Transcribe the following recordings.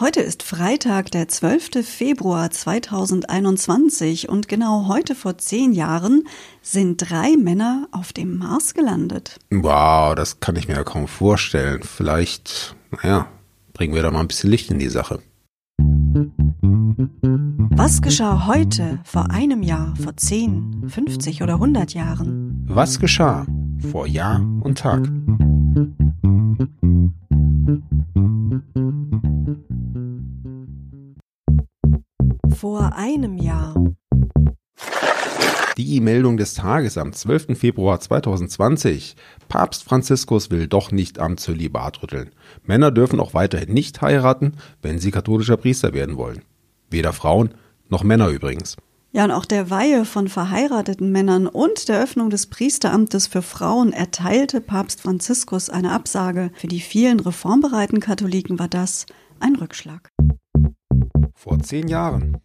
Heute ist Freitag, der 12. Februar 2021 und genau heute vor zehn Jahren sind drei Männer auf dem Mars gelandet. Wow, das kann ich mir ja kaum vorstellen. Vielleicht, naja, bringen wir da mal ein bisschen Licht in die Sache. Was geschah heute, vor einem Jahr, vor 10, 50 oder 100 Jahren? Was geschah vor Jahr und Tag? Vor einem Jahr. Die Meldung des Tages am 12. Februar 2020. Papst Franziskus will doch nicht am Zölibat rütteln. Männer dürfen auch weiterhin nicht heiraten, wenn sie katholischer Priester werden wollen. Weder Frauen noch Männer übrigens. Ja, und auch der Weihe von verheirateten Männern und der Öffnung des Priesteramtes für Frauen erteilte Papst Franziskus eine Absage. Für die vielen reformbereiten Katholiken war das ein Rückschlag. Vor zehn Jahren.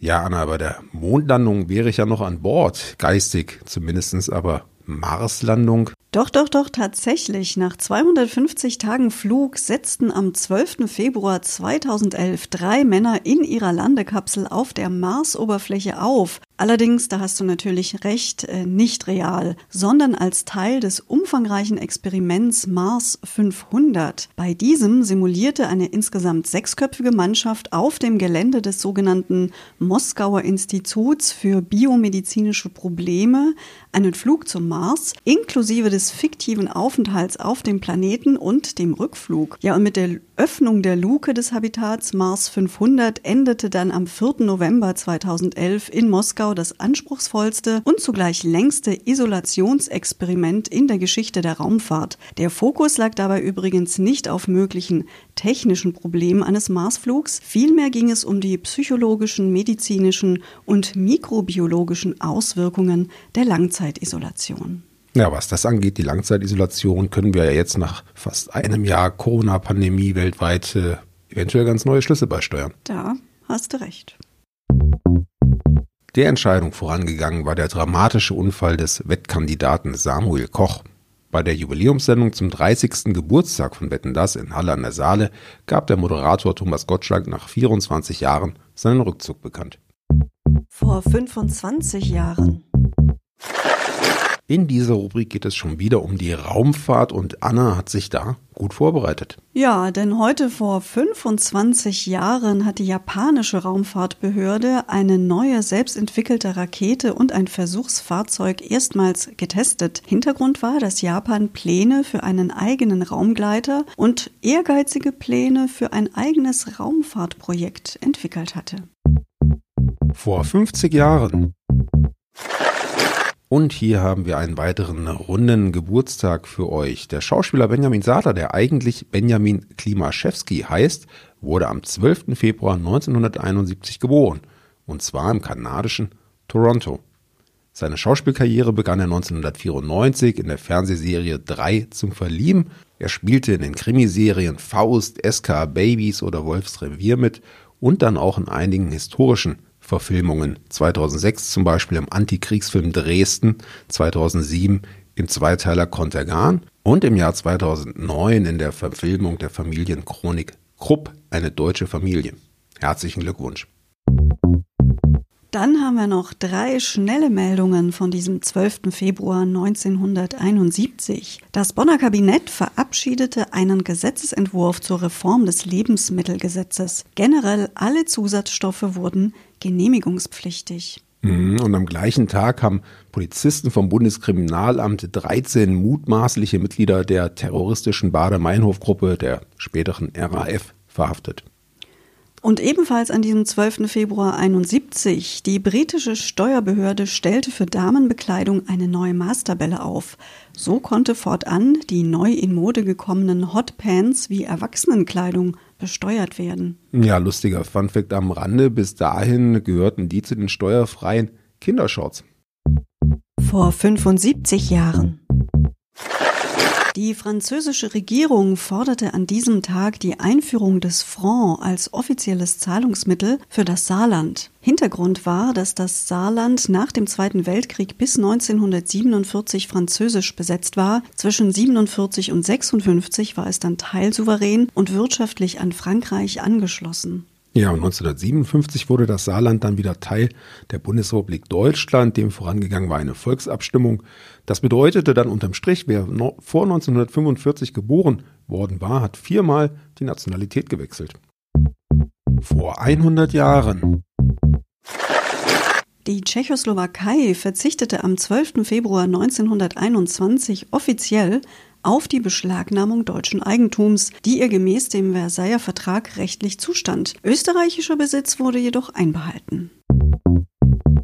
Ja, Anna, bei der Mondlandung wäre ich ja noch an Bord, geistig zumindestens, aber Marslandung? Doch, doch, doch, tatsächlich. Nach 250 Tagen Flug setzten am 12. Februar 2011 drei Männer in ihrer Landekapsel auf der Marsoberfläche auf. Allerdings, da hast du natürlich recht, äh, nicht real, sondern als Teil des umfangreichen Experiments Mars 500. Bei diesem simulierte eine insgesamt sechsköpfige Mannschaft auf dem Gelände des sogenannten Moskauer Instituts für biomedizinische Probleme einen Flug zum Mars inklusive des fiktiven Aufenthalts auf dem Planeten und dem Rückflug. Ja, und mit der Öffnung der Luke des Habitats Mars 500 endete dann am 4. November 2011 in Moskau das anspruchsvollste und zugleich längste Isolationsexperiment in der Geschichte der Raumfahrt. Der Fokus lag dabei übrigens nicht auf möglichen technischen Problemen eines Marsflugs, vielmehr ging es um die psychologischen, medizinischen und mikrobiologischen Auswirkungen der Langzeitisolation. Ja, was das angeht, die Langzeitisolation, können wir ja jetzt nach fast einem Jahr Corona-Pandemie weltweit äh, eventuell ganz neue Schlüsse beisteuern. Da hast du recht. Der Entscheidung vorangegangen war der dramatische Unfall des Wettkandidaten Samuel Koch. Bei der Jubiläumssendung zum 30. Geburtstag von Wetten das in Halle an der Saale gab der Moderator Thomas Gottschalk nach 24 Jahren seinen Rückzug bekannt. Vor 25 Jahren. In dieser Rubrik geht es schon wieder um die Raumfahrt und Anna hat sich da gut vorbereitet. Ja, denn heute vor 25 Jahren hat die japanische Raumfahrtbehörde eine neue selbstentwickelte Rakete und ein Versuchsfahrzeug erstmals getestet. Hintergrund war, dass Japan Pläne für einen eigenen Raumgleiter und ehrgeizige Pläne für ein eigenes Raumfahrtprojekt entwickelt hatte. Vor 50 Jahren und hier haben wir einen weiteren runden Geburtstag für euch. Der Schauspieler Benjamin Sater, der eigentlich Benjamin Klimaschewski heißt, wurde am 12. Februar 1971 geboren. Und zwar im kanadischen Toronto. Seine Schauspielkarriere begann er 1994 in der Fernsehserie 3 zum Verlieben. Er spielte in den Krimiserien Faust, SK Babies oder Wolfs Revier mit und dann auch in einigen historischen Verfilmungen. 2006 zum Beispiel im Antikriegsfilm Dresden, 2007 im Zweiteiler Kontergan und im Jahr 2009 in der Verfilmung der Familienchronik Krupp, eine deutsche Familie. Herzlichen Glückwunsch. Dann haben wir noch drei schnelle Meldungen von diesem 12. Februar 1971. Das Bonner Kabinett verabschiedete einen Gesetzesentwurf zur Reform des Lebensmittelgesetzes. Generell alle Zusatzstoffe wurden genehmigungspflichtig. Mhm, und am gleichen Tag haben Polizisten vom Bundeskriminalamt 13 mutmaßliche Mitglieder der terroristischen Bader-Meinhof-Gruppe, der späteren RAF, verhaftet. Und ebenfalls an diesem 12. Februar 71, die britische Steuerbehörde stellte für Damenbekleidung eine neue Maßtabelle auf. So konnte fortan die neu in Mode gekommenen Hotpants wie Erwachsenenkleidung besteuert werden. Ja, lustiger Funfact am Rande. Bis dahin gehörten die zu den steuerfreien Kindershorts. Vor 75 Jahren. Die französische Regierung forderte an diesem Tag die Einführung des Franc als offizielles Zahlungsmittel für das Saarland. Hintergrund war, dass das Saarland nach dem Zweiten Weltkrieg bis 1947 französisch besetzt war. Zwischen 47 und 56 war es dann teilsouverän und wirtschaftlich an Frankreich angeschlossen. Ja, und 1957 wurde das Saarland dann wieder Teil der Bundesrepublik Deutschland. Dem vorangegangen war eine Volksabstimmung. Das bedeutete dann unterm Strich, wer vor 1945 geboren worden war, hat viermal die Nationalität gewechselt. Vor 100 Jahren. Die Tschechoslowakei verzichtete am 12. Februar 1921 offiziell auf die Beschlagnahmung deutschen Eigentums, die ihr gemäß dem Versailler Vertrag rechtlich zustand. Österreichischer Besitz wurde jedoch einbehalten.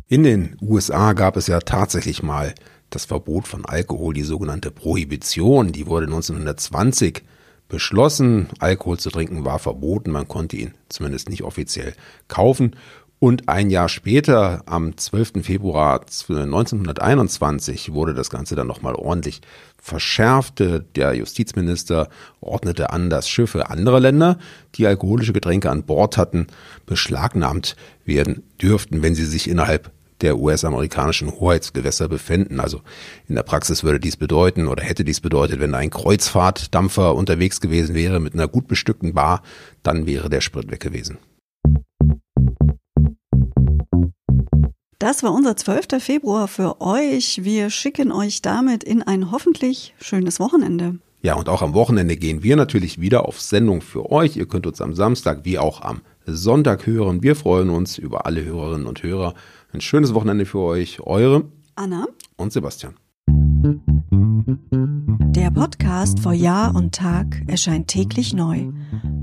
In den USA gab es ja tatsächlich mal das Verbot von Alkohol, die sogenannte Prohibition. Die wurde 1920 beschlossen. Alkohol zu trinken war verboten, man konnte ihn zumindest nicht offiziell kaufen. Und ein Jahr später, am 12. Februar 1921, wurde das Ganze dann nochmal ordentlich verschärft. Der Justizminister ordnete an, dass Schiffe anderer Länder, die alkoholische Getränke an Bord hatten, beschlagnahmt werden dürften, wenn sie sich innerhalb der US-amerikanischen Hoheitsgewässer befinden. Also in der Praxis würde dies bedeuten oder hätte dies bedeutet, wenn ein Kreuzfahrtdampfer unterwegs gewesen wäre mit einer gut bestückten Bar, dann wäre der Sprit weg gewesen. Das war unser 12. Februar für euch. Wir schicken euch damit in ein hoffentlich schönes Wochenende. Ja, und auch am Wochenende gehen wir natürlich wieder auf Sendung für euch. Ihr könnt uns am Samstag wie auch am Sonntag hören. Wir freuen uns über alle Hörerinnen und Hörer. Ein schönes Wochenende für euch. Eure Anna und Sebastian. Der Podcast vor Jahr und Tag erscheint täglich neu.